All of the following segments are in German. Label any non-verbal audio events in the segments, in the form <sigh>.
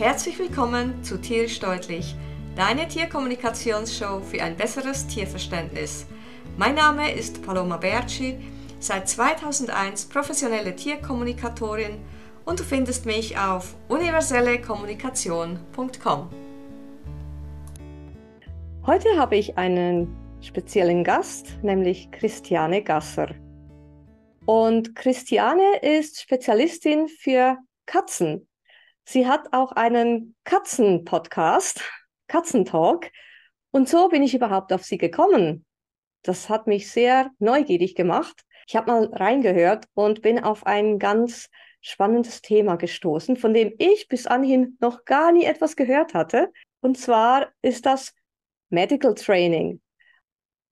Herzlich willkommen zu Tierisch Deutlich, deine Tierkommunikationsshow für ein besseres Tierverständnis. Mein Name ist Paloma Berci, seit 2001 professionelle Tierkommunikatorin und du findest mich auf universellekommunikation.com. Heute habe ich einen speziellen Gast, nämlich Christiane Gasser. Und Christiane ist Spezialistin für Katzen. Sie hat auch einen Katzen-Podcast, Katzentalk. Und so bin ich überhaupt auf sie gekommen. Das hat mich sehr neugierig gemacht. Ich habe mal reingehört und bin auf ein ganz spannendes Thema gestoßen, von dem ich bis anhin noch gar nie etwas gehört hatte. Und zwar ist das Medical Training.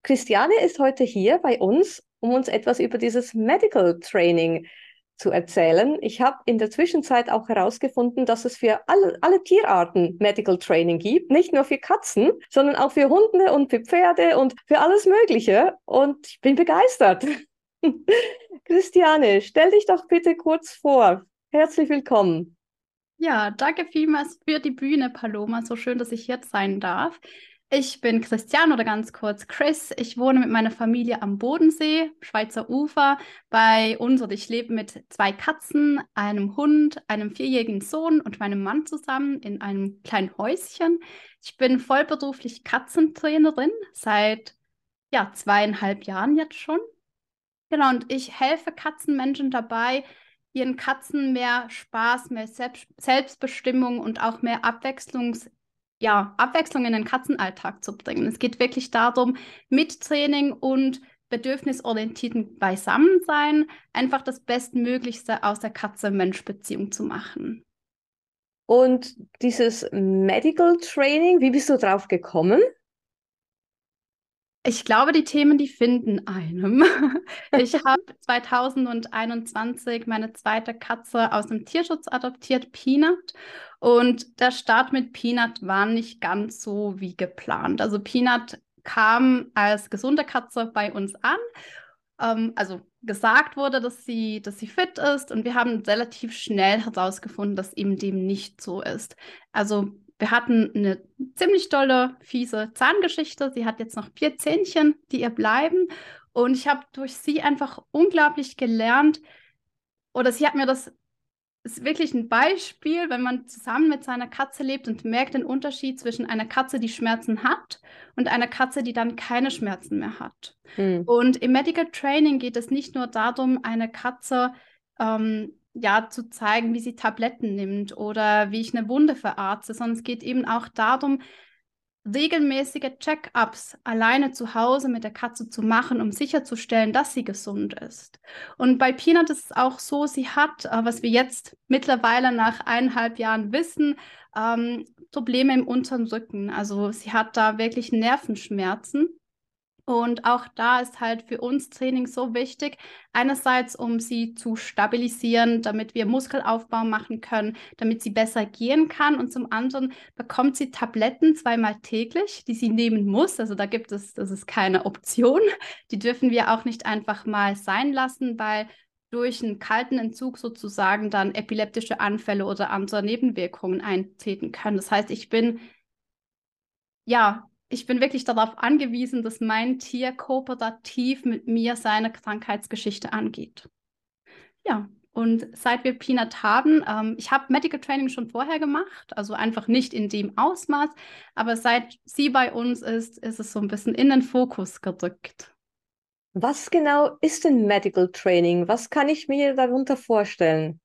Christiane ist heute hier bei uns, um uns etwas über dieses Medical Training zu erzählen. Ich habe in der Zwischenzeit auch herausgefunden, dass es für alle, alle Tierarten Medical Training gibt, nicht nur für Katzen, sondern auch für Hunde und für Pferde und für alles Mögliche. Und ich bin begeistert. <laughs> Christiane, stell dich doch bitte kurz vor. Herzlich willkommen. Ja, danke vielmals für die Bühne, Paloma. So schön, dass ich jetzt sein darf. Ich bin Christian oder ganz kurz Chris. Ich wohne mit meiner Familie am Bodensee, Schweizer Ufer. Bei uns oder ich lebe mit zwei Katzen, einem Hund, einem vierjährigen Sohn und meinem Mann zusammen in einem kleinen Häuschen. Ich bin vollberuflich Katzentrainerin seit ja, zweieinhalb Jahren jetzt schon. Genau, und ich helfe Katzenmenschen dabei, ihren Katzen mehr Spaß, mehr Selbstbestimmung und auch mehr Abwechslungs ja, Abwechslung in den Katzenalltag zu bringen. Es geht wirklich darum, mit Training und bedürfnisorientierten Beisammensein einfach das Bestmöglichste aus der Katze-Mensch-Beziehung zu machen. Und dieses Medical Training, wie bist du drauf gekommen? Ich glaube, die Themen, die finden einem. <laughs> Ich habe 2021 meine zweite Katze aus dem Tierschutz adoptiert, Peanut. Und der Start mit Peanut war nicht ganz so wie geplant. Also Peanut kam als gesunde Katze bei uns an. Ähm, also gesagt wurde, dass sie, dass sie fit ist. Und wir haben relativ schnell herausgefunden, dass eben dem nicht so ist. Also wir hatten eine ziemlich dolle, fiese Zahngeschichte. Sie hat jetzt noch vier Zähnchen, die ihr bleiben. Und ich habe durch sie einfach unglaublich gelernt, oder sie hat mir das ist wirklich ein Beispiel, wenn man zusammen mit seiner Katze lebt und merkt den Unterschied zwischen einer Katze, die Schmerzen hat und einer Katze, die dann keine Schmerzen mehr hat. Hm. Und im Medical Training geht es nicht nur darum, eine Katze ähm, ja, zu zeigen, wie sie Tabletten nimmt oder wie ich eine Wunde verarzte, sondern es geht eben auch darum, regelmäßige Check-ups alleine zu Hause mit der Katze zu machen, um sicherzustellen, dass sie gesund ist. Und bei Peanut ist es auch so, sie hat, äh, was wir jetzt mittlerweile nach eineinhalb Jahren wissen, ähm, Probleme im unteren Rücken. Also sie hat da wirklich Nervenschmerzen. Und auch da ist halt für uns Training so wichtig, einerseits, um sie zu stabilisieren, damit wir Muskelaufbau machen können, damit sie besser gehen kann. Und zum anderen bekommt sie Tabletten zweimal täglich, die sie nehmen muss. Also da gibt es, das ist keine Option. Die dürfen wir auch nicht einfach mal sein lassen, weil durch einen kalten Entzug sozusagen dann epileptische Anfälle oder andere Nebenwirkungen eintreten können. Das heißt, ich bin ja ich bin wirklich darauf angewiesen, dass mein Tier kooperativ mit mir seine Krankheitsgeschichte angeht. Ja, und seit wir Peanut haben, ähm, ich habe Medical Training schon vorher gemacht, also einfach nicht in dem Ausmaß, aber seit sie bei uns ist, ist es so ein bisschen in den Fokus gerückt. Was genau ist denn Medical Training? Was kann ich mir darunter vorstellen?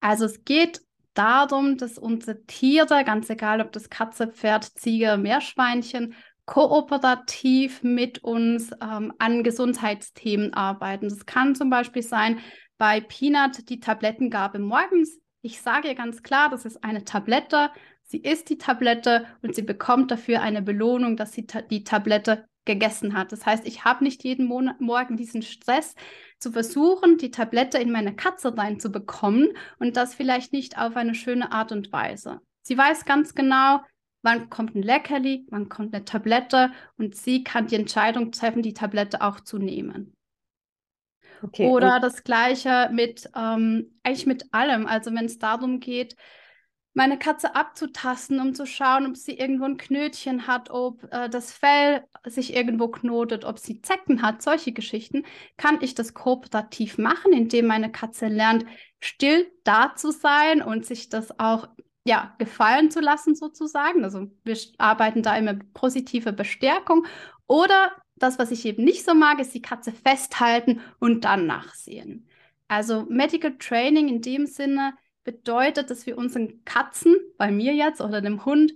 Also es geht darum, dass unsere Tiere, ganz egal ob das Katze, Pferd, Ziege, Meerschweinchen, kooperativ mit uns ähm, an Gesundheitsthemen arbeiten. Das kann zum Beispiel sein bei Peanut die Tablettengabe morgens. Ich sage ganz klar, das ist eine Tablette. Sie isst die Tablette und sie bekommt dafür eine Belohnung, dass sie ta die Tablette gegessen hat. Das heißt, ich habe nicht jeden Mon Morgen diesen Stress zu versuchen, die Tablette in meine Katze reinzubekommen und das vielleicht nicht auf eine schöne Art und Weise. Sie weiß ganz genau, wann kommt ein Leckerli, wann kommt eine Tablette und sie kann die Entscheidung treffen, die Tablette auch zu nehmen. Okay, Oder das gleiche mit, ähm, eigentlich mit allem. Also wenn es darum geht, meine Katze abzutasten, um zu schauen, ob sie irgendwo ein Knötchen hat, ob äh, das Fell sich irgendwo knotet, ob sie Zecken hat, solche Geschichten, kann ich das kooperativ machen, indem meine Katze lernt, still da zu sein und sich das auch ja, gefallen zu lassen sozusagen. Also wir arbeiten da immer mit positiver Bestärkung. Oder das, was ich eben nicht so mag, ist die Katze festhalten und dann nachsehen. Also Medical Training in dem Sinne bedeutet, dass wir unseren Katzen, bei mir jetzt oder dem Hund,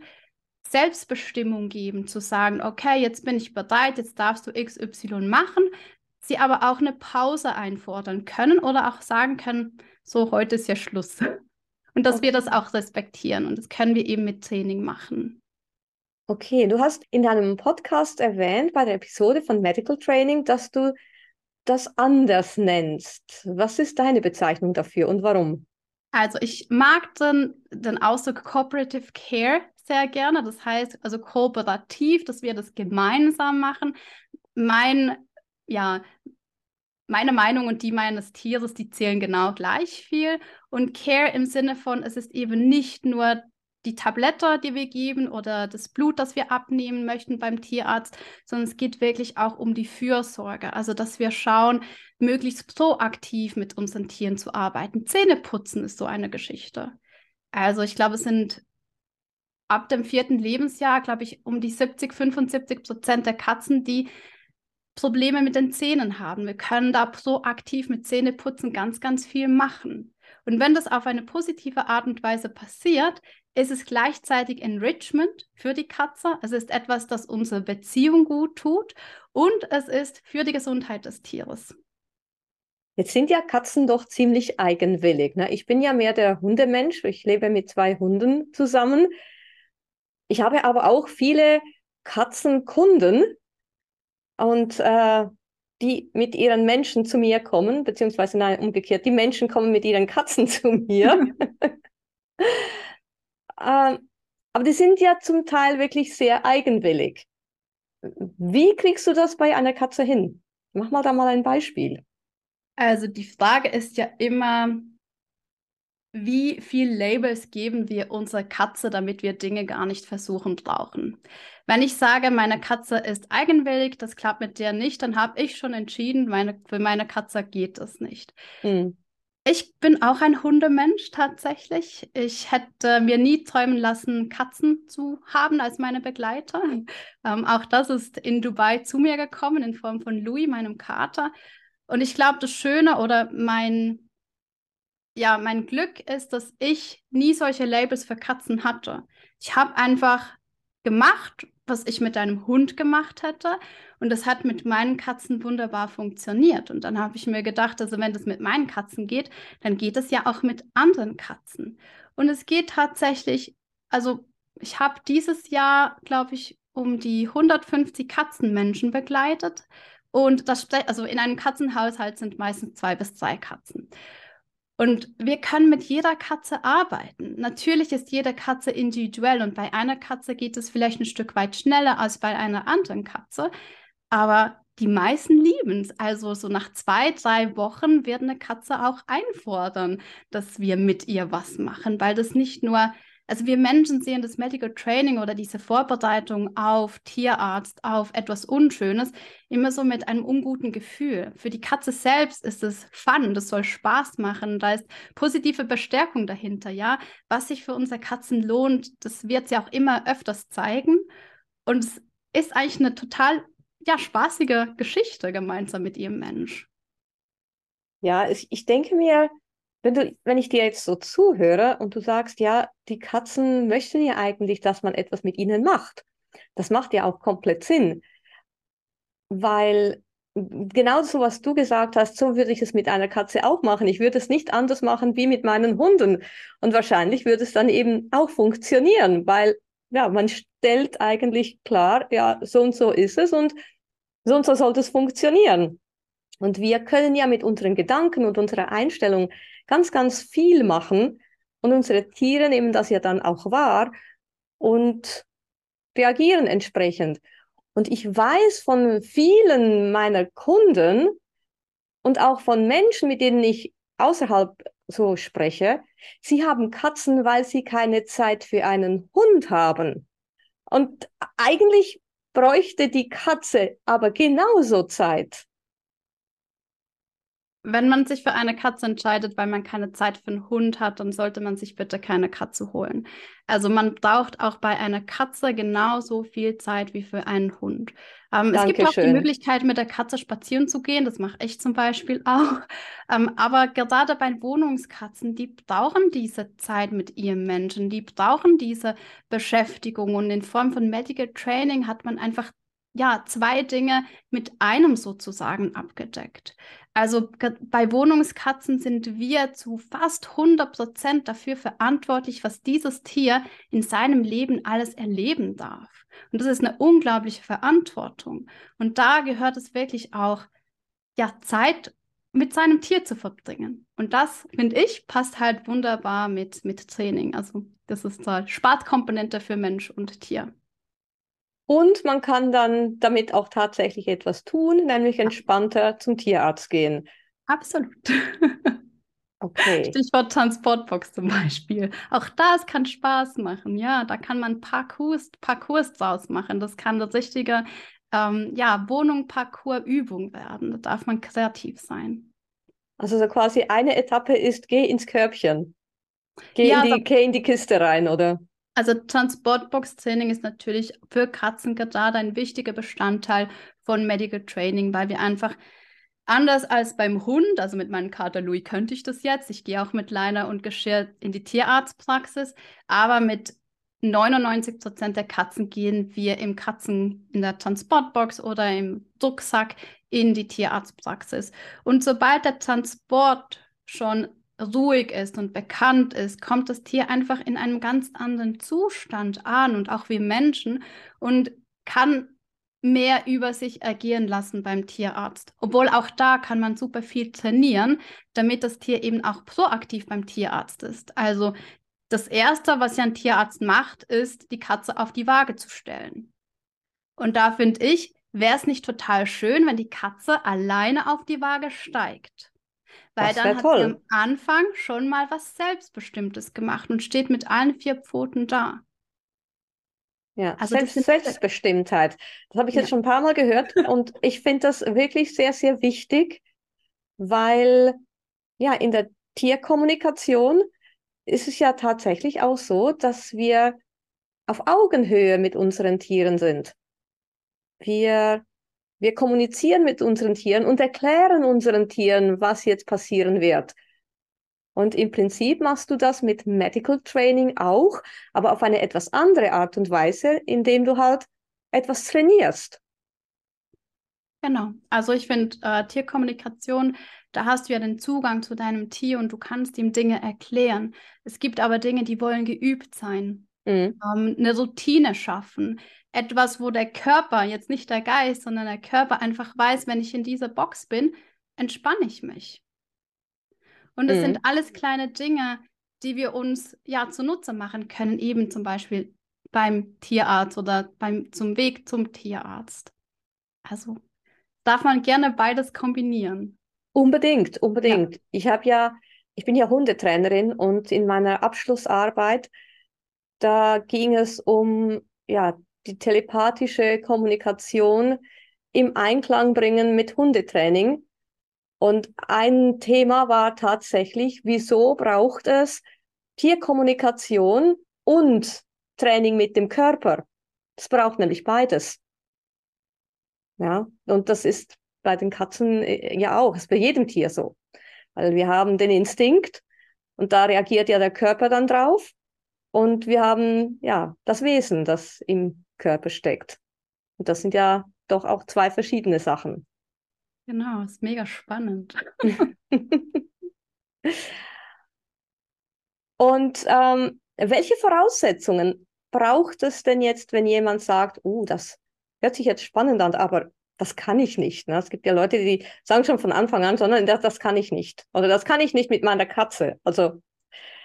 Selbstbestimmung geben, zu sagen, okay, jetzt bin ich bereit, jetzt darfst du XY machen, sie aber auch eine Pause einfordern können oder auch sagen können, so, heute ist ja Schluss. Und dass okay. wir das auch respektieren und das können wir eben mit Training machen. Okay, du hast in deinem Podcast erwähnt, bei der Episode von Medical Training, dass du das anders nennst. Was ist deine Bezeichnung dafür und warum? Also ich mag den, den Ausdruck Cooperative Care sehr gerne. Das heißt also kooperativ, dass wir das gemeinsam machen. Mein, ja, meine Meinung und die meines Tieres, die zählen genau gleich viel. Und Care im Sinne von, es ist eben nicht nur die Tablette, die wir geben oder das Blut, das wir abnehmen möchten beim Tierarzt, sondern es geht wirklich auch um die Fürsorge. Also, dass wir schauen, möglichst proaktiv mit unseren Tieren zu arbeiten. Zähneputzen ist so eine Geschichte. Also, ich glaube, es sind ab dem vierten Lebensjahr, glaube ich, um die 70, 75 Prozent der Katzen, die Probleme mit den Zähnen haben. Wir können da proaktiv mit Zähneputzen ganz, ganz viel machen. Und wenn das auf eine positive Art und Weise passiert, ist es gleichzeitig Enrichment für die Katze. Es ist etwas, das unsere Beziehung gut tut und es ist für die Gesundheit des Tieres. Jetzt sind ja Katzen doch ziemlich eigenwillig. Ne? Ich bin ja mehr der Hundemensch. Ich lebe mit zwei Hunden zusammen. Ich habe aber auch viele Katzenkunden und äh, die mit ihren Menschen zu mir kommen, beziehungsweise nein, umgekehrt, die Menschen kommen mit ihren Katzen <laughs> zu mir. <laughs> äh, aber die sind ja zum Teil wirklich sehr eigenwillig. Wie kriegst du das bei einer Katze hin? Mach mal da mal ein Beispiel. Also die Frage ist ja immer, wie viel Labels geben wir unserer Katze, damit wir Dinge gar nicht versuchen brauchen? Wenn ich sage, meine Katze ist eigenwillig, das klappt mit der nicht, dann habe ich schon entschieden, meine, für meine Katze geht das nicht. Mhm. Ich bin auch ein Hundemensch tatsächlich. Ich hätte mir nie träumen lassen, Katzen zu haben als meine Begleiter. <laughs> Ähm, auch das ist in Dubai zu mir gekommen in Form von Louis, meinem Kater. Und ich glaube, das Schöne oder mein, ja, mein Glück ist, dass ich nie solche Labels für Katzen hatte. Ich habe einfach gemacht, was ich mit deinem Hund gemacht hätte. Und das hat mit meinen Katzen wunderbar funktioniert. Und dann habe ich mir gedacht, also wenn das mit meinen Katzen geht, dann geht es ja auch mit anderen Katzen. Und es geht tatsächlich, also ich habe dieses Jahr, glaube ich, um die 150 Katzenmenschen begleitet. Und das, also in einem Katzenhaushalt sind meistens zwei bis drei Katzen. Und wir können mit jeder Katze arbeiten. Natürlich ist jede Katze individuell und bei einer Katze geht es vielleicht ein Stück weit schneller als bei einer anderen Katze. Aber die meisten lieben es. Also so nach zwei, drei Wochen wird eine Katze auch einfordern, dass wir mit ihr was machen, weil das nicht nur also wir Menschen sehen das Medical Training oder diese Vorbereitung auf Tierarzt, auf etwas Unschönes, immer so mit einem unguten Gefühl. Für die Katze selbst ist es fun, das soll Spaß machen, da ist positive Bestärkung dahinter, ja. Was sich für unsere Katzen lohnt, das wird sie auch immer öfters zeigen. Und es ist eigentlich eine total ja, spaßige Geschichte gemeinsam mit ihrem Mensch. Ja, ich, ich denke mir, wenn, du, wenn ich dir jetzt so zuhöre und du sagst, ja, die Katzen möchten ja eigentlich, dass man etwas mit ihnen macht. Das macht ja auch komplett Sinn. Weil genau so, was du gesagt hast, so würde ich es mit einer Katze auch machen. Ich würde es nicht anders machen wie mit meinen Hunden. Und wahrscheinlich würde es dann eben auch funktionieren, weil ja, man stellt eigentlich klar, ja, so und so ist es und so und so sollte es funktionieren. Und wir können ja mit unseren Gedanken und unserer Einstellung ganz, ganz viel machen und unsere Tiere nehmen das ja dann auch wahr und reagieren entsprechend. Und ich weiß von vielen meiner Kunden und auch von Menschen, mit denen ich außerhalb so spreche. Sie haben Katzen, weil sie keine Zeit für einen Hund haben. Und eigentlich bräuchte die Katze aber genauso Zeit. Wenn man sich für eine Katze entscheidet, weil man keine Zeit für einen Hund hat, dann sollte man sich bitte keine Katze holen. Also man braucht auch bei einer Katze genauso viel Zeit wie für einen Hund. Ähm, es gibt auch die Möglichkeit, mit der Katze spazieren zu gehen. Das mache ich zum Beispiel auch. <laughs> Ähm, aber gerade bei Wohnungskatzen, die brauchen diese Zeit mit ihrem Menschen. Die brauchen diese Beschäftigung. Und in Form von Medical Training hat man einfach ja, zwei Dinge mit einem sozusagen abgedeckt. Also bei Wohnungskatzen sind wir zu fast 100 Prozent dafür verantwortlich, was dieses Tier in seinem Leben alles erleben darf. Und das ist eine unglaubliche Verantwortung. Und da gehört es wirklich auch, ja, Zeit mit seinem Tier zu verbringen. Und das, finde ich, passt halt wunderbar mit, mit Training. Also das ist eine Spaßkomponente für Mensch und Tier. Und man kann dann damit auch tatsächlich etwas tun, nämlich entspannter zum Tierarzt gehen. Absolut. Okay. <laughs> Stichwort Transportbox zum Beispiel. Auch das kann Spaß machen. Ja, da kann man Parcours, Parcours draus machen. Das kann eine richtige ähm, ja, Wohnung, Parcours, Übung werden. Da darf man kreativ sein. Also so quasi eine Etappe ist, geh ins Körbchen. Geh, ja, in, die, geh in die Kiste rein, oder? Also Transportbox-Training ist natürlich für Katzen gerade ein wichtiger Bestandteil von Medical Training, weil wir einfach anders als beim Hund, also mit meinem Kater Louis könnte ich das jetzt, ich gehe auch mit Leiner und Geschirr in die Tierarztpraxis, aber mit 99 Prozent der Katzen gehen wir im Katzen in der Transportbox oder im Rucksack in die Tierarztpraxis. Und sobald der Transport schon ruhig ist und bekannt ist, kommt das Tier einfach in einem ganz anderen Zustand an und auch wie Menschen und kann mehr über sich agieren lassen beim Tierarzt. Obwohl auch da kann man super viel trainieren, damit das Tier eben auch proaktiv beim Tierarzt ist. Also das Erste, was ja ein Tierarzt macht, ist, die Katze auf die Waage zu stellen. Und da finde ich, wäre es nicht total schön, wenn die Katze alleine auf die Waage steigt. Weil dann hat toll. sie am Anfang schon mal was Selbstbestimmtes gemacht und steht mit allen vier Pfoten da. Ja, also Selbst, Selbstbestimmtheit. Das habe ich ja. jetzt schon ein paar Mal gehört <laughs> und ich finde das wirklich sehr, sehr wichtig, weil ja in der Tierkommunikation ist es ja tatsächlich auch so, dass wir auf Augenhöhe mit unseren Tieren sind. Wir wir kommunizieren mit unseren Tieren und erklären unseren Tieren, was jetzt passieren wird. Und im Prinzip machst du das mit Medical Training auch, aber auf eine etwas andere Art und Weise, indem du halt etwas trainierst. Genau. Also ich finde äh, Tierkommunikation, da hast du ja den Zugang zu deinem Tier und du kannst ihm Dinge erklären. Es gibt aber Dinge, die wollen geübt sein. Mhm. Ähm, eine Routine schaffen etwas, wo der Körper, jetzt nicht der Geist, sondern der Körper einfach weiß, wenn ich in dieser Box bin, entspanne ich mich. Und es mhm. sind alles kleine Dinge, die wir uns ja zunutze machen können, eben zum Beispiel beim Tierarzt oder beim, zum Weg zum Tierarzt. Also darf man gerne beides kombinieren. Unbedingt, unbedingt. Ja. Ich habe ja, ich bin ja Hundetrainerin und in meiner Abschlussarbeit, da ging es um ja, die telepathische Kommunikation im Einklang bringen mit Hundetraining. Und ein Thema war tatsächlich, wieso braucht es Tierkommunikation und Training mit dem Körper? Es braucht nämlich beides. Ja, und das ist bei den Katzen äh, ja auch, ist bei jedem Tier so. Weil wir haben den Instinkt und da reagiert ja der Körper dann drauf. Und wir haben ja das Wesen, das im Körper steckt. Und das sind ja doch auch zwei verschiedene Sachen. Genau, ist mega spannend. <laughs> Und ähm, welche Voraussetzungen braucht es denn jetzt, wenn jemand sagt, oh, das hört sich jetzt spannend an, aber das kann ich nicht. Ne? Es gibt ja Leute, die sagen schon von Anfang an, sondern das, das kann ich nicht. Oder das kann ich nicht mit meiner Katze. Also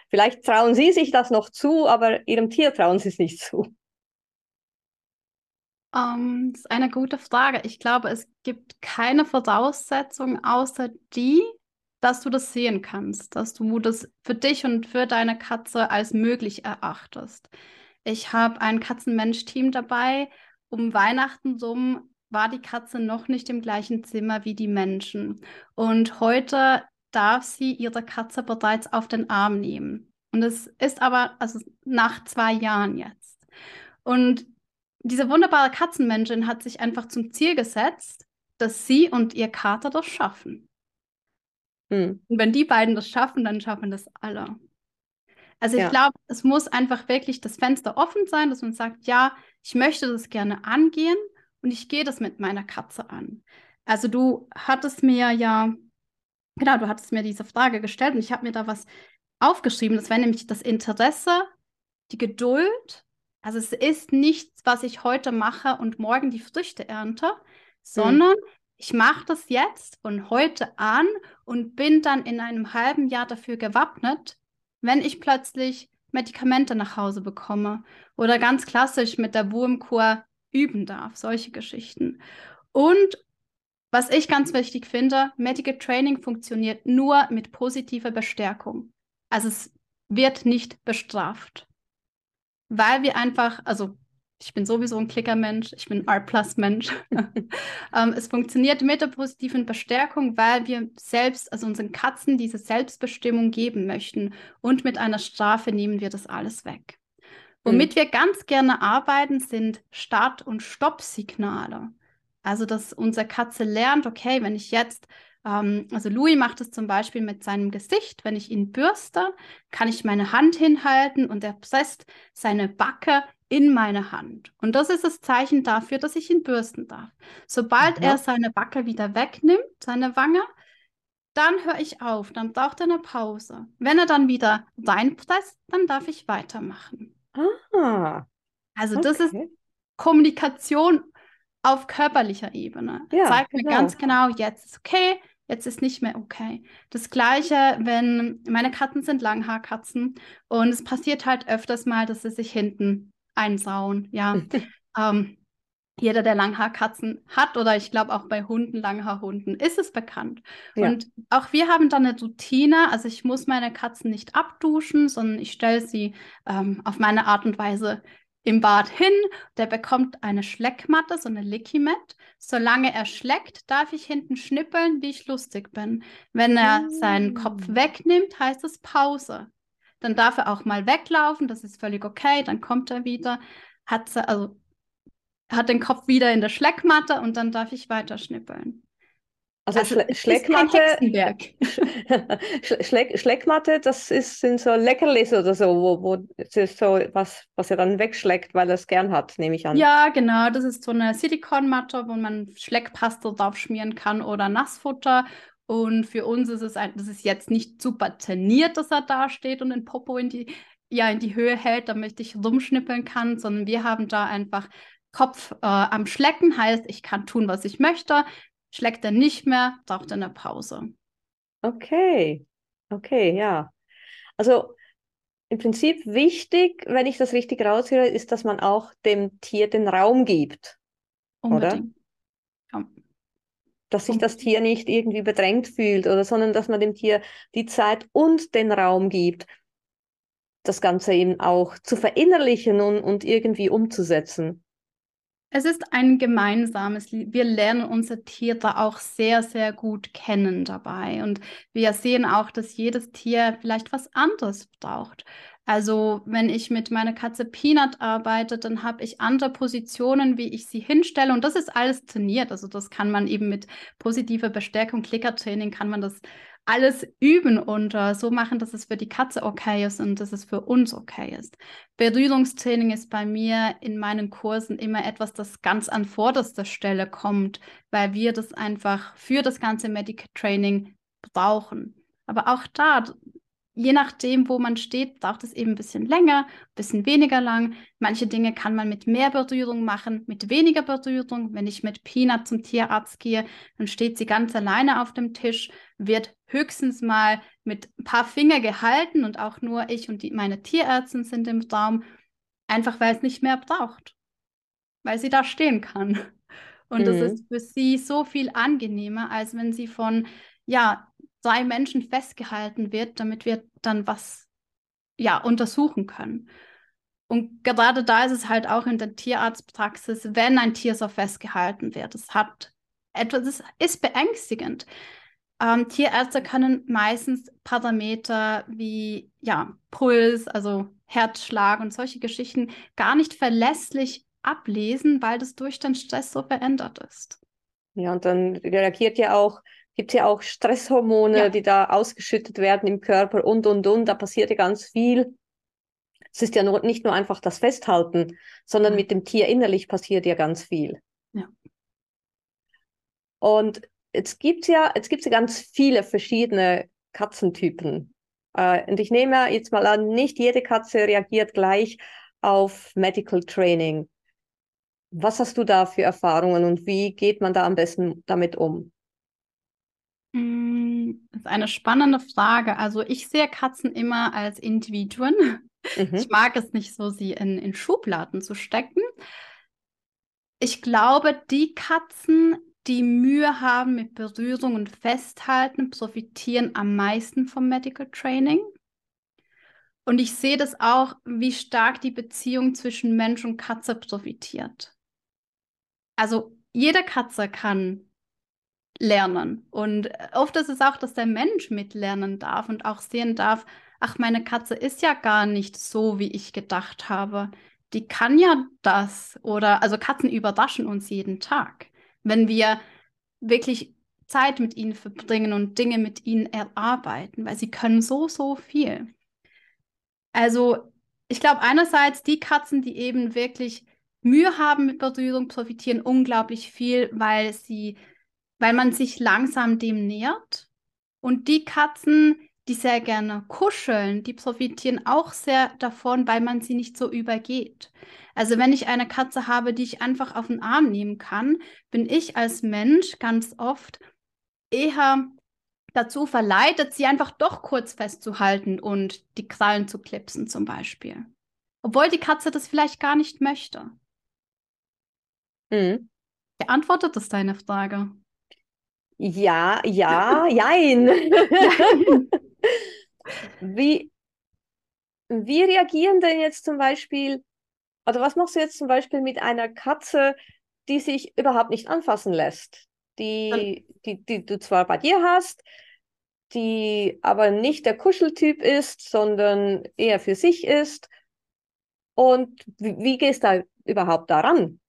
vielleicht trauen Sie sich das noch zu, aber Ihrem Tier trauen Sie es nicht zu. Um, ähm, das ist eine gute Frage. Ich glaube, es gibt keine Voraussetzung außer die, dass du das sehen kannst, dass du das für dich und für deine Katze als möglich erachtest. Ich habe ein Katzenmensch-Team dabei. Um Weihnachten rum war die Katze noch nicht im gleichen Zimmer wie die Menschen. Und heute darf sie ihre Katze bereits auf den Arm nehmen. Und es ist aber also nach zwei Jahren jetzt. Und diese wunderbare Katzenmenschin hat sich einfach zum Ziel gesetzt, dass sie und ihr Kater das schaffen. Hm. Und wenn die beiden das schaffen, dann schaffen das alle. Also ich ja. glaube, es muss einfach wirklich das Fenster offen sein, dass man sagt, ja, ich möchte das gerne angehen und ich gehe das mit meiner Katze an. Also du hattest mir ja, genau, du hattest mir diese Frage gestellt und ich habe mir da was aufgeschrieben. Das wäre nämlich das Interesse, die Geduld. Also es ist nichts, was ich heute mache und morgen die Früchte ernte, hm. sondern mhm. ich mache das jetzt von heute an und bin dann in einem halben Jahr dafür gewappnet, wenn ich plötzlich Medikamente nach Hause bekomme oder ganz klassisch mit der Wurmkur üben darf, solche Geschichten. Und was ich ganz wichtig finde, Medical Training funktioniert nur mit positiver Bestärkung. Also es wird nicht bestraft. Weil wir einfach, also ich bin sowieso ein Klickermensch, ich bin R-Plus-Mensch. <laughs> ähm, es funktioniert mit der positiven Bestärkung, weil wir selbst, also unseren Katzen diese Selbstbestimmung geben möchten. Und mit einer Strafe nehmen wir das alles weg. Womit mhm. wir ganz gerne arbeiten, sind Start- und Stoppsignale. Also, dass unsere Katze lernt, okay, wenn ich jetzt, ähm, also Louis macht es zum Beispiel mit seinem Gesicht, wenn ich ihn bürste, kann ich meine Hand hinhalten und er presst seine Backe in meine Hand. Und das ist das Zeichen dafür, dass ich ihn bürsten darf. Sobald ja. er seine Backe wieder wegnimmt, seine Wange, dann höre ich auf, dann braucht er eine Pause. Wenn er dann wieder reinpresst, dann darf ich weitermachen. Ah. Also okay. das ist Kommunikation auf körperlicher Ebene. Ja, Zeigt mir genau. ganz genau, jetzt ist okay, jetzt ist nicht mehr okay. Das gleiche, wenn meine Katzen sind Langhaarkatzen und es passiert halt öfters mal, dass sie sich hinten einsauen. Ja, <laughs> ähm, jeder, der Langhaarkatzen hat oder ich glaube auch bei Hunden, Langhaarhunden, ist es bekannt. Ja. Und auch wir haben dann eine Routine. Also ich muss meine Katzen nicht abduschen, sondern ich stelle sie ähm, auf meine Art und Weise im Bad hin. Der bekommt eine Schleckmatte, so eine Licky-Mat. Solange er schleckt, darf ich hinten schnippeln, wie ich lustig bin. Wenn er seinen Kopf mm. wegnimmt, heißt es Pause. Dann darf er auch mal weglaufen, das ist völlig okay, dann kommt er wieder. Hat, also hat den Kopf wieder in der Schleckmatte und dann darf ich weiter schnippeln. Also, also Schle Schleckmatte, Schleck Schleckmatte, das ist, sind so Leckerlis oder so, wo, wo ist so was, was er dann wegschleckt, weil er es gern hat, nehme ich an. Ja, genau, das ist so eine Silikonmatte, wo man Schleckpaste drauf schmieren kann oder Nassfutter. Und für uns ist es ein, das ist jetzt nicht super trainiert, dass er da steht und den Popo in die, ja, in die Höhe hält, damit ich rumschnippeln kann, sondern wir haben da einfach Kopf äh, am Schlecken heißt, ich kann tun, was ich möchte. Schleckt er nicht mehr, braucht er eine Pause. Okay, okay, ja. Also im Prinzip wichtig, wenn ich das richtig raushöre, ist, dass man auch dem Tier den Raum gibt. Unbedingt. Oder? Ja. Dass sich das Tier nicht irgendwie bedrängt fühlt oder sondern dass man dem Tier die Zeit und den Raum gibt, das Ganze eben auch zu verinnerlichen und, und irgendwie umzusetzen. Es ist ein gemeinsames, wir lernen unser Tier da auch sehr, sehr gut kennen dabei. Und wir sehen auch, dass jedes Tier vielleicht was anderes braucht. Also wenn ich mit meiner Katze Peanut arbeite, dann habe ich andere Positionen, wie ich sie hinstelle. Und das ist alles trainiert. Also das kann man eben mit positiver Bestärkung, Klickertraining, kann man das alles üben und uh, so machen, dass es für die Katze okay ist und dass es für uns okay ist. Berührungstraining ist bei mir in meinen Kursen immer etwas, das ganz an vorderster Stelle kommt, weil wir das einfach für das ganze Medical Training brauchen. Aber auch da, je nachdem, wo man steht, braucht es eben ein bisschen länger, ein bisschen weniger lang. Manche Dinge kann man mit mehr Berührung machen, mit weniger Berührung. Wenn ich mit Peanut zum Tierarzt gehe, dann steht sie ganz alleine auf dem Tisch, wird höchstens mal mit ein paar Finger gehalten und auch nur ich und die, meine Tierärztin sind im Raum, einfach weil es nicht mehr braucht, weil sie da stehen kann. Und mhm. das ist für sie so viel angenehmer, als wenn sie von ja, zwei Menschen festgehalten wird, damit wir dann was ja untersuchen können. Und gerade da ist es halt auch in der Tierarztpraxis, wenn ein Tier so festgehalten wird, es hat etwas, es ist beängstigend. Ähm, Tierärzte können meistens Parameter wie ja, Puls, also Herzschlag und solche Geschichten gar nicht verlässlich ablesen, weil das durch den Stress so verändert ist. Ja, und dann reagiert ja auch, gibt es ja auch Stresshormone, ja. die da ausgeschüttet werden im Körper und, und, und. Da passiert ja ganz viel. Es ist ja nur, nicht nur einfach das Festhalten, sondern mit dem Tier innerlich passiert ja ganz viel. Ja. Und jetzt gibt es ja, jetzt gibt's ja ganz viele verschiedene Katzentypen. Äh, und ich nehme jetzt mal an, nicht jede Katze reagiert gleich auf Medical Training. Was hast du da für Erfahrungen und wie geht man da am besten damit um? Das ist eine spannende Frage. Also ich sehe Katzen immer als Individuen. Mhm. Ich mag es nicht so, sie in, in Schubladen zu stecken. Ich glaube, die Katzen, die Mühe haben mit Berührung und Festhalten, profitieren am meisten vom Medical Training. Und ich sehe das auch, wie stark die Beziehung zwischen Mensch und Katze profitiert also jede Katze kann lernen. Und oft ist es auch, dass der Mensch mitlernen darf und auch sehen darf, ach, meine Katze ist ja gar nicht so, wie ich gedacht habe. Die kann ja das. Oder also Katzen überraschen uns jeden Tag. Wenn wir wirklich Zeit mit ihnen verbringen und Dinge mit ihnen erarbeiten, weil sie können so, so viel. Also ich glaube einerseits die Katzen, die eben wirklich Mühe haben mit Berührung, profitieren unglaublich viel, weil sie, weil man sich langsam dem nähert. Und die Katzen, die sehr gerne kuscheln, die profitieren auch sehr davon, weil man sie nicht so übergeht. Also wenn ich eine Katze habe, die ich einfach auf den Arm nehmen kann, bin ich als Mensch ganz oft eher dazu verleitet, sie einfach doch kurz festzuhalten und die Krallen zu klipsen zum Beispiel. Obwohl die Katze das vielleicht gar nicht möchte. Mhm. Beantwortet das deine Frage? Ja, ja, jein. <laughs> wie, wie reagieren denn jetzt zum Beispiel, oder was machst du jetzt zum Beispiel mit einer Katze, die sich überhaupt nicht anfassen lässt? Die, die, die du zwar bei dir hast, die aber nicht der Kuscheltyp ist, sondern eher für sich ist. Und wie, wie gehst du da überhaupt daran?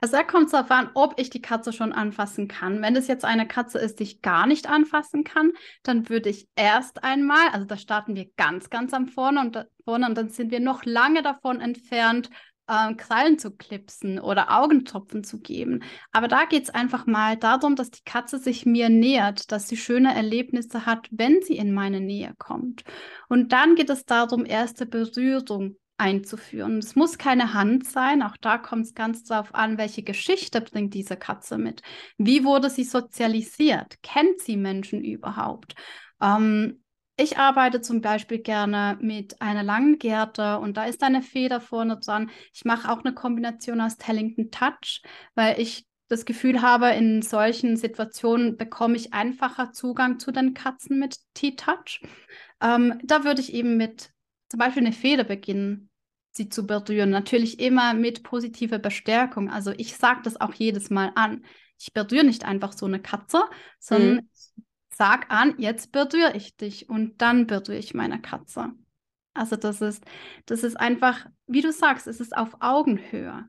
Also da kommt es darauf an, ob ich die Katze schon anfassen kann. Wenn es jetzt eine Katze ist, die ich gar nicht anfassen kann, dann würde ich erst einmal, also da starten wir ganz, ganz am vorne und, da, vorne und dann sind wir noch lange davon entfernt, äh, Krallen zu klipsen oder Augentropfen zu geben. Aber da geht es einfach mal darum, dass die Katze sich mir nähert, dass sie schöne Erlebnisse hat, wenn sie in meine Nähe kommt. Und dann geht es darum, erste Berührung einzuführen. Es muss keine Hand sein, auch da kommt es ganz darauf an, welche Geschichte bringt diese Katze mit. Wie wurde sie sozialisiert? Kennt sie Menschen überhaupt? Ähm, ich arbeite zum Beispiel gerne mit einer langen Gerte und da ist eine Feder vorne dran. Ich mache auch eine Kombination aus Tellington Touch, weil ich das Gefühl habe, in solchen Situationen bekomme ich einfacher Zugang zu den Katzen mit T-Touch. Ähm, da würde ich eben mit zum Beispiel eine Feder beginnen sie zu berühren. Natürlich immer mit positiver Bestärkung. Also ich sage das auch jedes Mal an. Ich berühre nicht einfach so eine Katze, sondern mhm. sag an, jetzt berühre ich dich und dann berühre ich meine Katze. Also das ist, das ist einfach, wie du sagst, es ist auf Augenhöhe.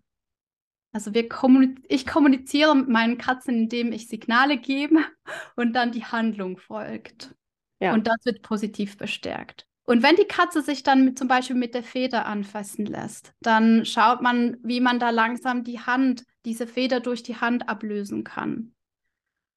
Also wir kommuniz ich kommuniziere mit meinen Katzen, indem ich Signale gebe <laughs> und dann die Handlung folgt. Ja. Und das wird positiv bestärkt. Und wenn die Katze sich dann mit, zum Beispiel mit der Feder anfassen lässt, dann schaut man, wie man da langsam die Hand, diese Feder durch die Hand ablösen kann.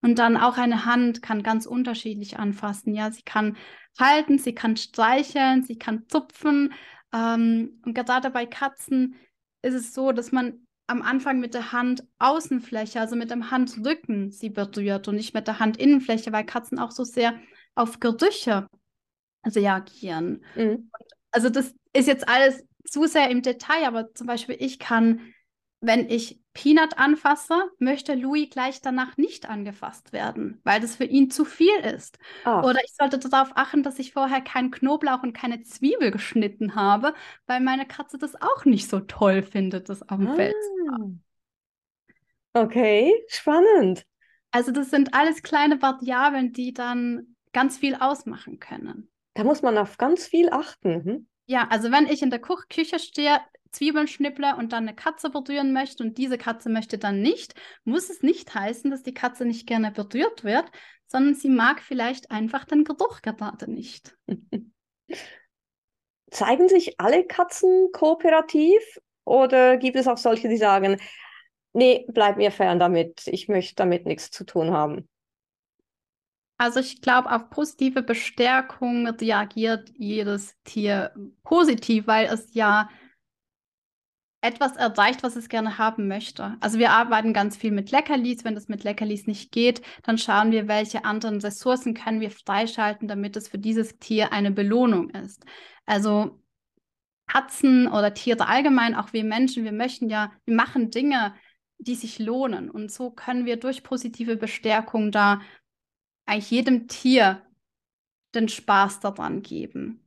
Und dann auch eine Hand kann ganz unterschiedlich anfassen. Ja, sie kann halten, sie kann streicheln, sie kann zupfen. Ähm, und gerade bei Katzen ist es so, dass man am Anfang mit der Handaußenfläche, also mit dem Handrücken, sie berührt und nicht mit der Handinnenfläche, weil Katzen auch so sehr auf Gerüche reagieren. Mhm. Also das ist jetzt alles zu sehr im Detail, aber zum Beispiel ich kann wenn ich Peanut anfasse, möchte Louis gleich danach nicht angefasst werden, weil das für ihn zu viel ist. Ach. Oder ich sollte darauf achten, dass ich vorher keinen Knoblauch und keine Zwiebel geschnitten habe, weil meine Katze das auch nicht so toll findet, das auf dem ah. Feld. Okay, spannend. Also das sind alles kleine Variablen, die dann ganz viel ausmachen können. Da muss man auf ganz viel achten. Hm? Ja, also wenn ich in der Küche stehe, Zwiebeln schnipple und dann eine Katze berühren möchte und diese Katze möchte dann nicht, muss es nicht heißen, dass die Katze nicht gerne berührt wird, sondern sie mag vielleicht einfach den Geruch gerade nicht. <laughs> Zeigen sich alle Katzen kooperativ oder gibt es auch solche, die sagen, nee, bleib mir fern damit, ich möchte damit nichts zu tun haben? Also ich glaube, auf positive Bestärkung reagiert jedes Tier positiv, weil es ja etwas erreicht, was es gerne haben möchte. Also wir arbeiten ganz viel mit Leckerlis. Wenn das mit Leckerlis nicht geht, dann schauen wir, welche anderen Ressourcen können wir freischalten, damit es für dieses Tier eine Belohnung ist. Also Katzen oder Tiere allgemein, auch wir Menschen, wir möchten ja, wir machen Dinge, die sich lohnen. Und so können wir durch positive Bestärkung da eigentlich jedem Tier den Spaß daran geben.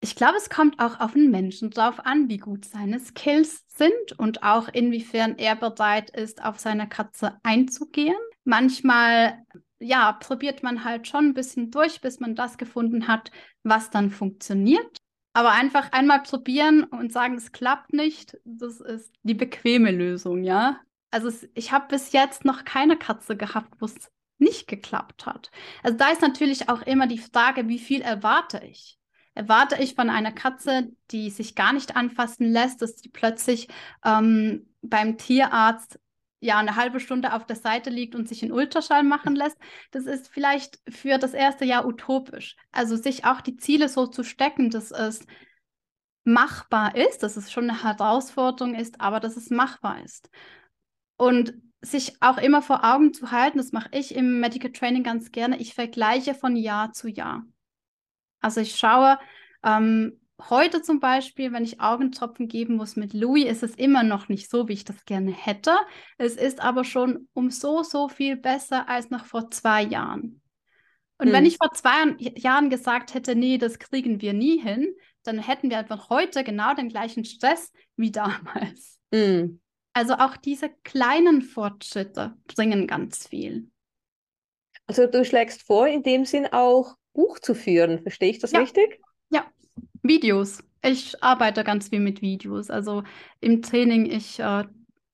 Ich glaube, es kommt auch auf den Menschen drauf an, wie gut seine Skills sind und auch inwiefern er bereit ist, auf seine Katze einzugehen. Manchmal, ja, probiert man halt schon ein bisschen durch, bis man das gefunden hat, was dann funktioniert. Aber einfach einmal probieren und sagen, es klappt nicht, das ist die bequeme Lösung, ja. Also ich habe bis jetzt noch keine Katze gehabt, wo es nicht geklappt hat. Also da ist natürlich auch immer die Frage, wie viel erwarte ich? erwarte ich von einer Katze, die sich gar nicht anfassen lässt, dass die plötzlich ähm, beim Tierarzt ja eine halbe Stunde auf der Seite liegt und sich einen Ultraschall machen lässt. Das ist vielleicht für das erste Jahr utopisch. Also sich auch die Ziele so zu stecken, dass es machbar ist, dass es schon eine Herausforderung ist, aber dass es machbar ist. Und sich auch immer vor Augen zu halten, das mache ich im Medical Training ganz gerne, ich vergleiche von Jahr zu Jahr. Also ich schaue, ähm, heute zum Beispiel, wenn ich Augentropfen geben muss mit Louis, ist es immer noch nicht so, wie ich das gerne hätte. Es ist aber schon um so, so viel besser als noch vor zwei Jahren. Und hm. wenn ich vor zwei Jahren gesagt hätte, nee, das kriegen wir nie hin, dann hätten wir einfach heute genau den gleichen Stress wie <laughs> damals. Hm. Also auch diese kleinen Fortschritte bringen ganz viel. Also du schlägst vor, in dem Sinn auch Buch zu führen. Verstehe ich das ja. richtig? Ja, Videos. Ich arbeite ganz viel mit Videos. Also im Training, ich äh,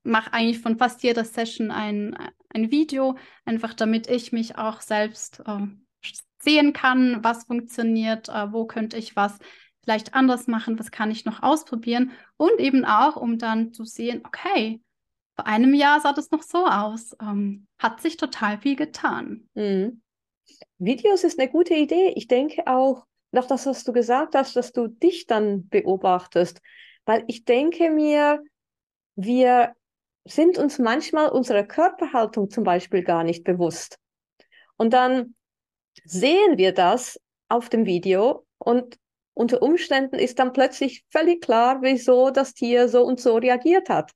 mache eigentlich von fast jeder Session ein, ein Video, einfach damit ich mich auch selbst äh, sehen kann, was funktioniert, äh, wo könnte ich was vielleicht anders machen, was kann ich noch ausprobieren und eben auch, um dann zu sehen, okay, vor einem Jahr sah das noch so aus, ähm, hat sich total viel getan. Mhm. Videos ist eine gute Idee. Ich denke auch, nach das, was du gesagt hast, dass du dich dann beobachtest, weil ich denke mir, wir sind uns manchmal unserer Körperhaltung zum Beispiel gar nicht bewusst. Und dann sehen wir das auf dem Video und unter Umständen ist dann plötzlich völlig klar, wieso das Tier so und so reagiert hat.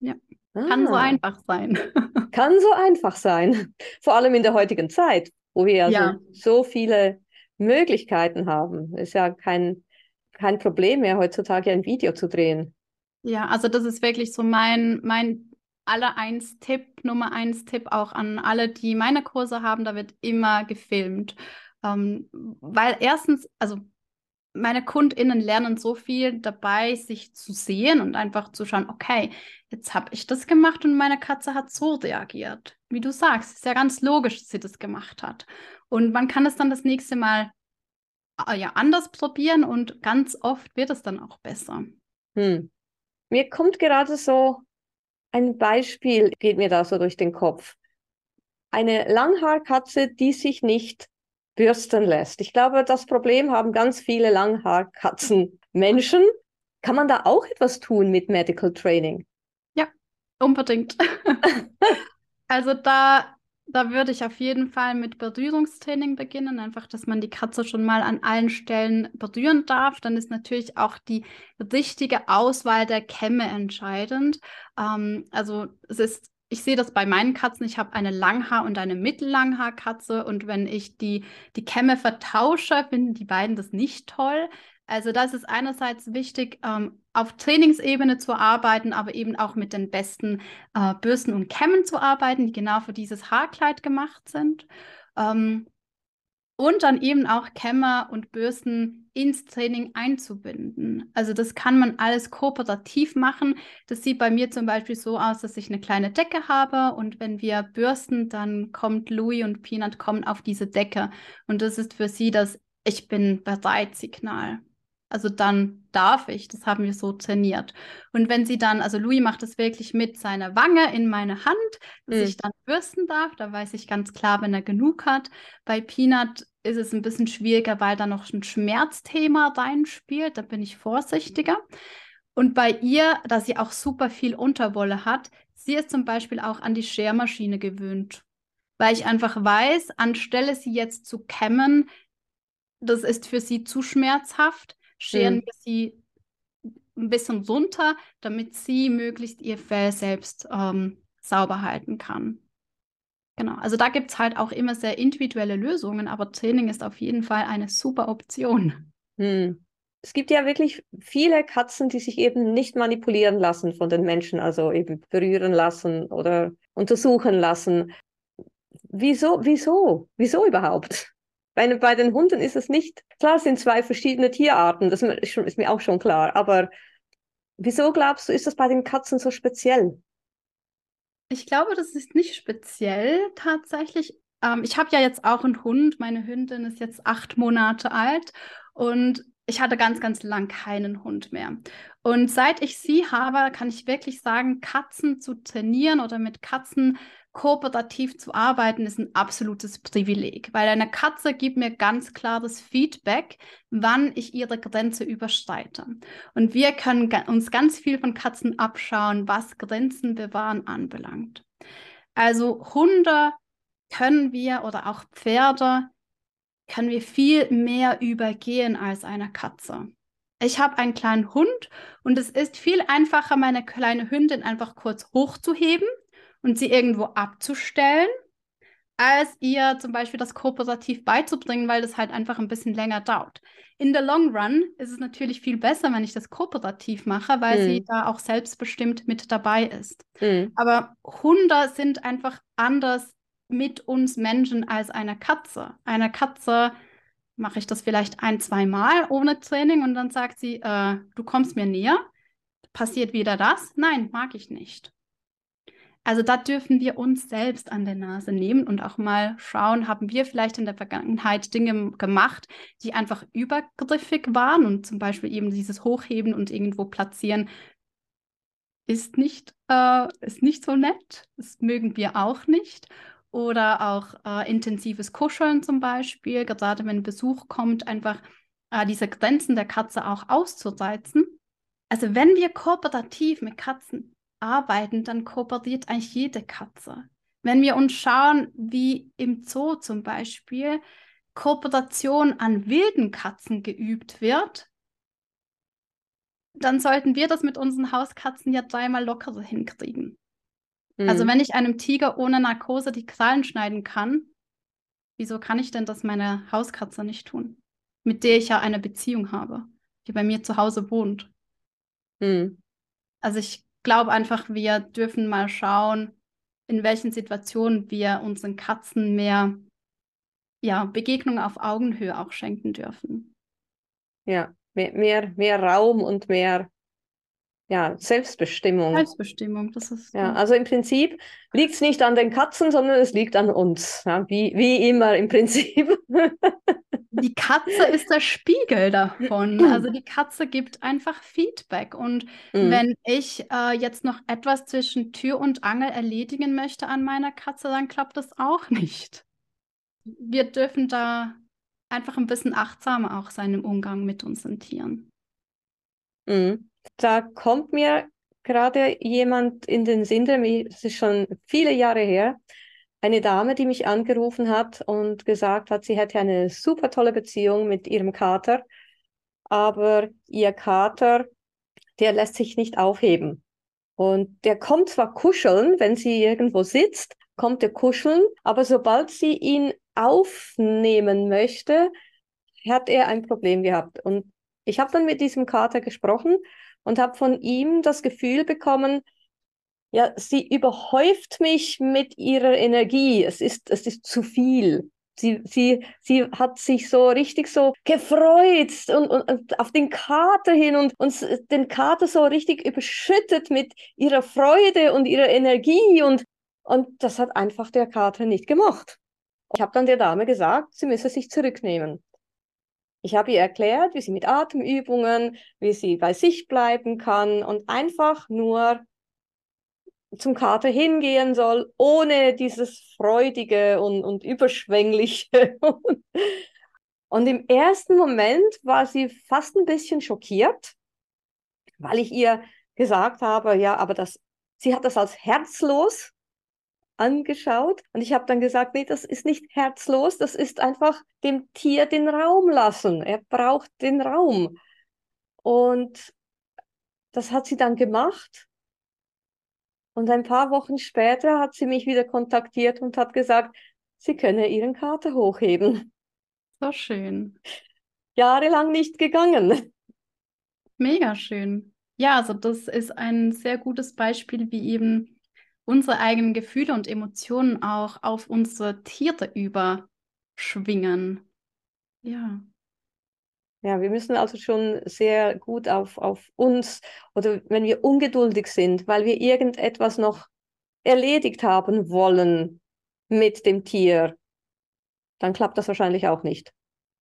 Ja, kann so ah. einfach sein. <laughs> kann so einfach sein. Vor allem in der heutigen Zeit wo wir ja. so, so viele Möglichkeiten haben. Ist ja kein, kein Problem mehr, heutzutage ein Video zu drehen. Ja, also das ist wirklich so mein, mein aller eins Tipp, Nummer eins Tipp auch an alle, die meine Kurse haben, da wird immer gefilmt. Ähm, weil erstens, also meine KundInnen lernen so viel dabei, sich zu sehen und einfach zu schauen, okay, jetzt habe ich das gemacht und meine Katze hat so reagiert. Wie du sagst, ist ja ganz logisch, dass sie das gemacht hat. Und man kann es dann das nächste Mal äh, ja anders probieren und ganz oft wird es dann auch besser. Hm. Mir kommt gerade so ein Beispiel, geht mir da so durch den Kopf. Eine Langhaarkatze, die sich nicht bürsten lässt. Ich glaube, das Problem haben ganz viele Langhaarkatzen-Menschen. Kann man da auch etwas tun mit Medical Training? Ja, unbedingt. <laughs> also da da würde ich auf jeden Fall mit Berührungstraining beginnen, einfach, dass man die Katze schon mal an allen Stellen berühren darf. Dann ist natürlich auch die richtige Auswahl der Kämme entscheidend. Ähm, also es ist ich sehe das bei meinen Katzen. Ich habe eine Langhaar- und eine Mittellanghaarkatze. Und wenn ich die, die Kämme vertausche, finden die beiden das nicht toll. Also das ist einerseits wichtig, ähm, auf Trainingsebene zu arbeiten, aber eben auch mit den besten äh, Bürsten und Kämmen zu arbeiten, die genau für dieses Haarkleid gemacht sind. Ähm, und dann eben auch Kämmer und Bürsten ins Training einzubinden. Also das kann man alles kooperativ machen. Das sieht bei mir zum Beispiel so aus, dass ich eine kleine Decke habe und wenn wir bürsten, dann kommt Louis und Peanut kommen auf diese Decke und das ist für sie das Ich bin bereit Signal. Also dann darf ich, das haben wir so trainiert. Und wenn sie dann, also Louis macht es wirklich mit seiner Wange in meine Hand, dass mhm. ich dann bürsten darf, da weiß ich ganz klar, wenn er genug hat. Bei Peanut ist es ein bisschen schwieriger, weil da noch ein Schmerzthema reinspielt, da bin ich vorsichtiger. Und bei ihr, da sie auch super viel Unterwolle hat, sie ist zum Beispiel auch an die Schermaschine gewöhnt. Weil ich einfach weiß, anstelle sie jetzt zu kämmen, das ist für sie zu schmerzhaft scheren mhm. wir sie ein bisschen runter, damit sie möglichst ihr Fell selbst ähm, sauber halten kann. Genau, also da gibt es halt auch immer sehr individuelle Lösungen, aber Training ist auf jeden Fall eine super Option. Hm. Es gibt ja wirklich viele Katzen, die sich eben nicht manipulieren lassen von den Menschen, also eben berühren lassen oder untersuchen lassen. Wieso, wieso, wieso überhaupt? Bei, bei den Hunden ist es nicht, klar, es sind zwei verschiedene Tierarten, das ist, mir auch schon klar, aber wieso glaubst du, ist das bei den Katzen so speziell? Ich glaube, das ist nicht speziell tatsächlich. Ähm, ich habe ja jetzt auch einen Hund. Meine Hündin ist jetzt acht Monate alt und ich hatte ganz, ganz lang keinen Hund mehr. Und seit ich sie habe, kann ich wirklich sagen, Katzen zu trainieren oder mit Katzen kooperativ zu arbeiten, ist ein absolutes Privileg, weil eine Katze gibt mir ganz klares Feedback, wann ich ihre Grenze überschreite. Und wir können uns ganz viel von Katzen abschauen, was Grenzen bewahren anbelangt. Also Hunde können wir oder auch Pferde können wir viel mehr übergehen als eine Katze. Ich habe einen kleinen Hund und es ist viel einfacher, meine kleine Hündin einfach kurz hochzuheben und sie irgendwo abzustellen, als ihr zum Beispiel das kooperativ beizubringen, weil das halt einfach ein bisschen länger dauert. In der Long Run ist es natürlich viel besser, wenn ich das kooperativ mache, weil mhm. sie da auch selbstbestimmt mit dabei ist. Mhm. Aber Hunde sind einfach anders mit uns Menschen als eine Katze. Eine Katze mache ich das vielleicht ein, zwei Mal ohne Training und dann sagt sie, äh, du kommst mir näher. Passiert wieder das? Nein, mag ich nicht. Also da dürfen wir uns selbst an der Nase nehmen und auch mal schauen, haben wir vielleicht in der Vergangenheit Dinge gemacht, die einfach übergriffig waren und zum Beispiel eben dieses Hochheben und irgendwo platzieren ist nicht, äh, ist nicht so nett. Das mögen wir auch nicht. Oder auch äh, intensives Kuscheln zum Beispiel, gerade wenn Besuch kommt, einfach äh, diese Grenzen der Katze auch auszureizen. Also wenn wir kooperativ mit Katzen arbeiten, dann kooperiert eigentlich jede Katze. Wenn wir uns schauen, wie im Zoo zum Beispiel Kooperation an wilden Katzen geübt wird, dann sollten wir das mit unseren Hauskatzen ja dreimal lockerer hinkriegen. Mhm. Also wenn ich einem Tiger ohne Narkose die Krallen schneiden kann, wieso kann ich denn das meiner Hauskatze nicht tun? Mit der ich ja eine Beziehung habe, die bei mir zu Hause wohnt. Mhm. Also ich glaube einfach, wir dürfen mal schauen, in welchen Situationen wir unseren Katzen mehr ja, Begegnung auf Augenhöhe auch schenken dürfen. Ja, mehr, mehr, mehr Raum und mehr ja, Selbstbestimmung. Selbstbestimmung, das ist. Ja, also im Prinzip liegt es nicht an den Katzen, sondern es liegt an uns. Ja, wie, wie immer im Prinzip. <laughs> Die Katze <laughs> ist der Spiegel davon. Also die Katze gibt einfach Feedback. Und mhm. wenn ich äh, jetzt noch etwas zwischen Tür und Angel erledigen möchte an meiner Katze, dann klappt das auch nicht. Wir dürfen da einfach ein bisschen achtsamer auch sein im Umgang mit unseren Tieren. Mhm. Da kommt mir gerade jemand in den Sinn, das ist schon viele Jahre her, eine Dame, die mich angerufen hat und gesagt hat, sie hätte eine super tolle Beziehung mit ihrem Kater, aber ihr Kater, der lässt sich nicht aufheben. Und der kommt zwar kuscheln, wenn sie irgendwo sitzt, kommt er kuscheln, aber sobald sie ihn aufnehmen möchte, hat er ein Problem gehabt. Und ich habe dann mit diesem Kater gesprochen und habe von ihm das Gefühl bekommen, ja, sie überhäuft mich mit ihrer Energie. Es ist, es ist zu viel. Sie, sie, sie hat sich so richtig so gefreut und, und, und auf den Kater hin und, und den Kater so richtig überschüttet mit ihrer Freude und ihrer Energie und, und das hat einfach der Kater nicht gemacht. Ich habe dann der Dame gesagt, sie müsse sich zurücknehmen. Ich habe ihr erklärt, wie sie mit Atemübungen, wie sie bei sich bleiben kann und einfach nur zum Kater hingehen soll, ohne dieses Freudige und, und Überschwängliche. <laughs> und im ersten Moment war sie fast ein bisschen schockiert, weil ich ihr gesagt habe, ja, aber das, sie hat das als herzlos angeschaut und ich habe dann gesagt, nee, das ist nicht herzlos, das ist einfach dem Tier den Raum lassen. Er braucht den Raum. Und das hat sie dann gemacht. Und ein paar Wochen später hat sie mich wieder kontaktiert und hat gesagt, sie könne ihren Kater hochheben. So schön. Jahrelang nicht gegangen. Mega schön. Ja, also das ist ein sehr gutes Beispiel, wie eben unsere eigenen Gefühle und Emotionen auch auf unsere Tiere überschwingen. Ja. Ja, wir müssen also schon sehr gut auf, auf uns oder wenn wir ungeduldig sind, weil wir irgendetwas noch erledigt haben wollen mit dem Tier, dann klappt das wahrscheinlich auch nicht.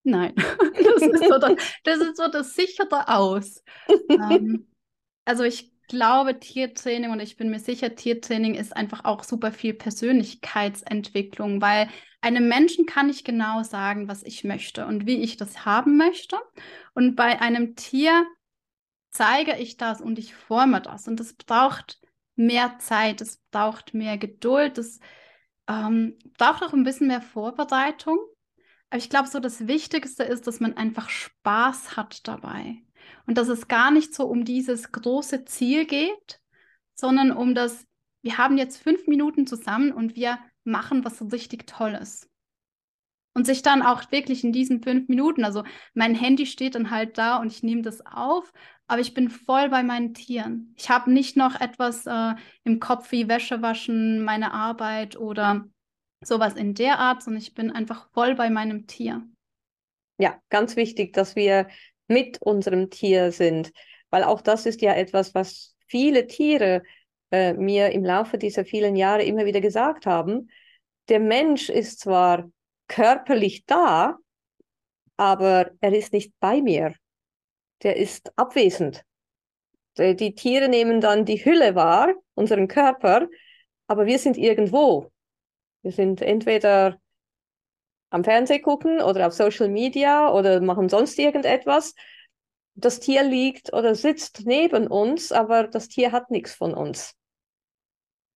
Nein, <laughs> das ist so das, das, sichere Aus. ähm, also ich glaube, Tiertraining und ich bin mir sicher, Tiertraining ist einfach auch super viel Persönlichkeitsentwicklung, weil einem Menschen kann ich genau sagen, was ich möchte und wie ich das haben möchte. Und bei einem Tier zeige ich das und ich forme das. Und es braucht mehr Zeit, es braucht mehr Geduld, es ähm, braucht auch ein bisschen mehr Vorbereitung. Aber ich glaube, so das Wichtigste ist, dass man einfach Spaß hat dabei. Und dass es gar nicht so um dieses große Ziel geht, sondern um das, wir haben jetzt fünf Minuten zusammen und wir machen was richtig Tolles. Und sich dann auch wirklich in diesen fünf Minuten, also mein Handy steht dann halt da und ich nehme das auf, aber ich bin voll bei meinen Tieren. Ich habe nicht noch etwas äh, im Kopf wie Wäsche waschen, meine Arbeit oder sowas in der Art, sondern ich bin einfach voll bei meinem Tier. Ja, ganz wichtig, dass wir mit unserem Tier sind. Weil auch das ist ja etwas, was viele Tiere äh, mir im Laufe dieser vielen Jahre immer wieder gesagt haben. Der Mensch ist zwar körperlich da, aber er ist nicht bei mir. Der ist abwesend. Die, die Tiere nehmen dann die Hülle wahr, unseren Körper, aber wir sind irgendwo. Wir sind entweder am Fernseh gucken oder auf Social Media oder machen sonst irgendetwas. Das Tier liegt oder sitzt neben uns, aber das Tier hat nichts von uns.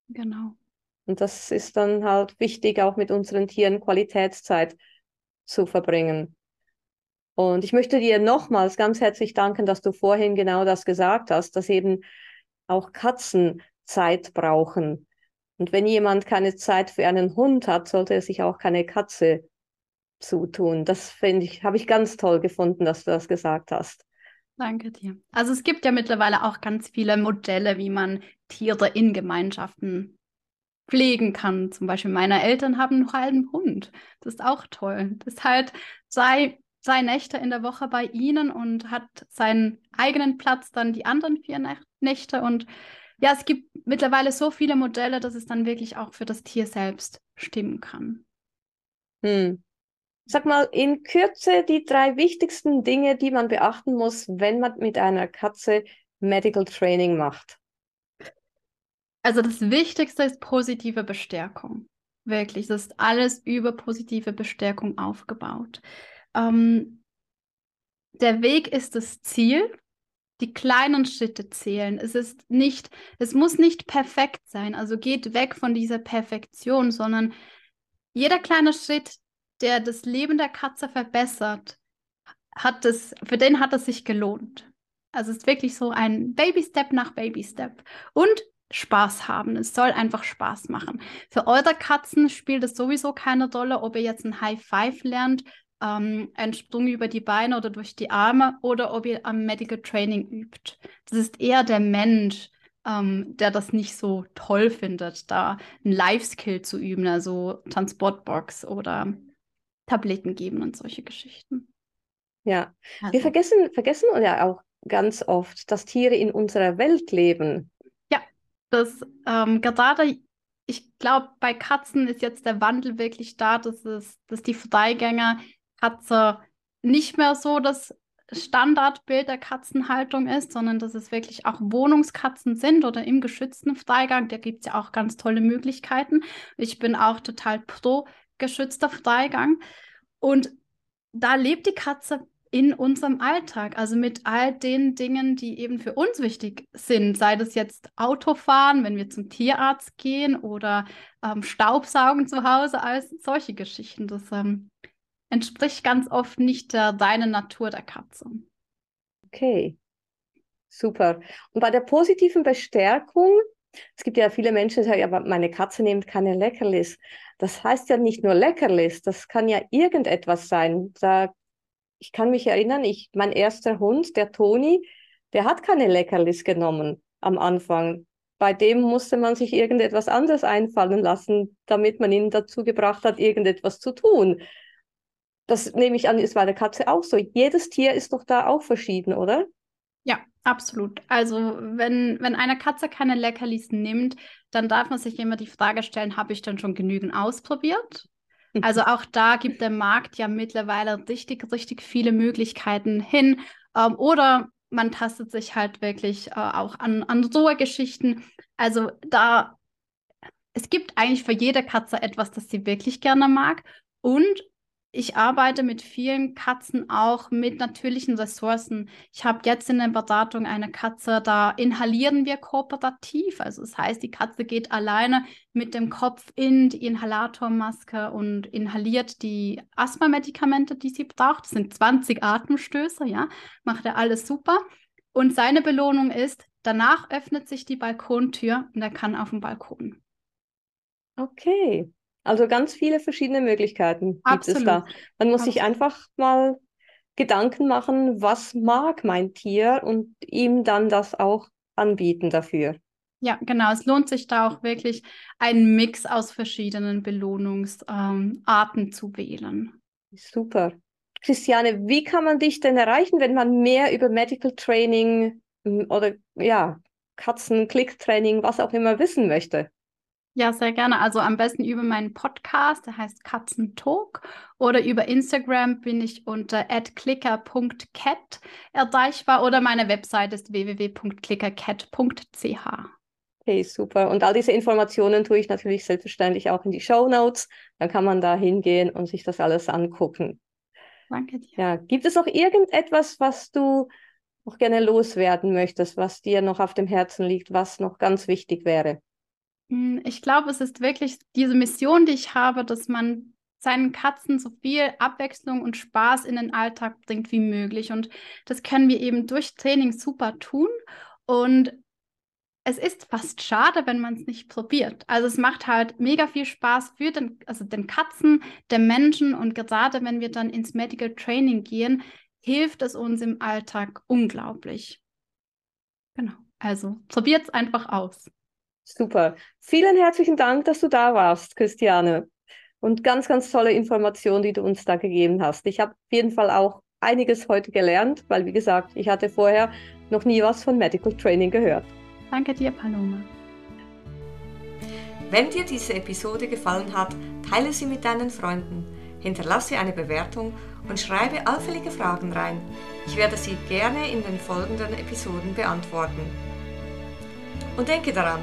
Genau. Und das ist dann halt wichtig, auch mit unseren Tieren Qualitätszeit zu verbringen. Und ich möchte dir nochmals ganz herzlich danken, dass du vorhin genau das gesagt hast, dass eben auch Katzen Zeit brauchen. Und wenn jemand keine Zeit für einen Hund hat, sollte er sich auch keine Katze zutun. Das finde ich, habe ich ganz toll gefunden, dass du das gesagt hast. Danke dir. Also es gibt ja mittlerweile auch ganz viele Modelle, wie man Tiere in Gemeinschaften pflegen kann. Zum Beispiel meine Eltern haben noch einen Hund. Das ist auch toll. Das ist halt zwei, zwei Nächte in der Woche bei ihnen und hat seinen eigenen Platz, dann die anderen vier Nächte. Und ja, es gibt mittlerweile so viele Modelle, dass es dann wirklich auch für das Tier selbst stimmen kann. Hm. Sag mal, in Kürze die drei wichtigsten Dinge, die man beachten muss, wenn man mit einer Katze Medical Training macht. Also das Wichtigste ist positive Bestärkung. Wirklich, das ist alles über positive Bestärkung aufgebaut. Ähm, der Weg ist das Ziel. Die kleinen Schritte zählen. Es ist nicht, es muss nicht perfekt sein. Also geht weg von dieser Perfektion, sondern jeder kleine Schritt, der das Leben der Katze verbessert, hat es, für den hat es sich gelohnt. Also es ist wirklich so ein Baby-Step nach Baby-Step. Und Spaß haben. Es soll einfach Spaß machen. Für eure Katzen spielt es sowieso keine Rolle, ob ihr jetzt ein High Five lernt, ähm, einen Sprung über die Beine oder durch die Arme oder ob ihr am Medical Training übt. Das ist eher der Mensch, ähm, der das nicht so toll findet, da ein Life-Skill zu üben, also Transportbox oder Tabletten geben und solche Geschichten. Ja, also. wir vergessen, vergessen ja auch ganz oft, dass Tiere in unserer Welt leben. Ja, das ähm, gerade, ich glaube, bei Katzen ist jetzt der Wandel wirklich da, dass, es, dass die Freigänger Katze nicht mehr so das Standardbild der Katzenhaltung ist, sondern dass es wirklich auch Wohnungskatzen sind oder im geschützten Freigang. Da gibt es ja auch ganz tolle Möglichkeiten. Ich bin auch total pro geschützter Freigang. Und da lebt die Katze in unserem Alltag, also mit all den Dingen, die eben für uns wichtig sind, sei das jetzt Autofahren, wenn wir zum Tierarzt gehen oder ähm, Staubsaugen zu Hause, als solche Geschichten. Das ähm, entspricht ganz oft nicht der reinen Natur der Katze. Okay, super. Und bei der positiven Bestärkung, es gibt ja viele Menschen, die sagen, aber meine Katze nimmt keine Leckerlis. Das heißt ja nicht nur Leckerlis, das kann ja irgendetwas sein. Da ich kann mich erinnern, ich, mein erster Hund, der Toni, der hat keine Leckerlis genommen am Anfang. Bei dem musste man sich irgendetwas anderes einfallen lassen, damit man ihn dazu gebracht hat, irgendetwas zu tun. Das nehme ich an, ist bei der Katze auch so. Jedes Tier ist doch da auch verschieden, oder? Ja, absolut. Also wenn, wenn eine Katze keine Leckerlis nimmt, dann darf man sich immer die Frage stellen, habe ich dann schon genügend ausprobiert? Also auch da gibt der Markt ja mittlerweile richtig, richtig viele Möglichkeiten hin. Ähm, oder man tastet sich halt wirklich äh, auch an, an so Geschichten. Also da, es gibt eigentlich für jede Katze etwas, das sie wirklich gerne mag. Und ich arbeite mit vielen Katzen auch mit natürlichen Ressourcen. Ich habe jetzt in der Beratung eine Katze, da inhalieren wir kooperativ. Also das heißt, die Katze geht alleine mit dem Kopf in die Inhalatormaske und inhaliert die Asthma-Medikamente, die sie braucht. Das sind 20 Atemstöße, ja, macht er alles super. Und seine Belohnung ist, danach öffnet sich die Balkontür und er kann auf dem Balkon. Okay, also ganz viele verschiedene Möglichkeiten Absolut. gibt es da. Man muss Absolut. sich einfach mal Gedanken machen, was mag mein Tier und ihm dann das auch anbieten dafür. Ja, genau. Es lohnt sich da auch wirklich, einen Mix aus verschiedenen Belohnungsarten ähm, zu wählen. Super. Christiane, wie kann man dich denn erreichen, wenn man mehr über Medical Training hm, oder ja, Katzen-Click-Training, was auch immer wissen möchte? Ja, sehr gerne. Also am besten über meinen Podcast, der heißt Katzentalk. Oder über Instagram bin ich unter @clicker.cat erreichbar oder meine Website ist www.clickercat.ch. Okay, super. Und all diese Informationen tue ich natürlich selbstverständlich auch in die Show Notes. Dann kann man da hingehen und sich das alles angucken. Danke dir. Ja, gibt es noch irgendetwas, was du noch gerne loswerden möchtest, was dir noch auf dem Herzen liegt, was noch ganz wichtig wäre? Hm, ich glaube, es ist wirklich diese Mission, die ich habe, dass man seinen Katzen so viel Abwechslung und Spaß in den Alltag bringt wie möglich. Und das können wir eben durch Training super tun. Und es ist fast schade, wenn man es nicht probiert. Also es macht halt mega viel Spaß für den, also den Katzen, den Menschen und gerade wenn wir dann ins Medical Training gehen, hilft es uns im Alltag unglaublich. Genau. Also probiert es einfach aus. Super. Vielen herzlichen Dank, dass du da warst, Christiane. Und ganz, ganz tolle Informationen, die du uns da gegeben hast. Ich habe auf jeden Fall auch einiges heute gelernt, weil, wie gesagt, ich hatte vorher noch nie was von Medical Training gehört. Danke dir, Paloma. Wenn dir diese Episode gefallen hat, teile sie mit deinen Freunden, hinterlasse eine Bewertung und schreibe allfällige Fragen rein. Ich werde sie gerne in den folgenden Episoden beantworten. Und denke daran,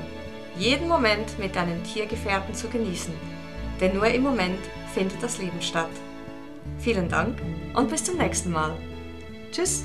jeden Moment mit deinen Tiergefährten zu genießen, denn nur im Moment findet das Leben statt. Vielen Dank und bis zum nächsten Mal. Tschüss!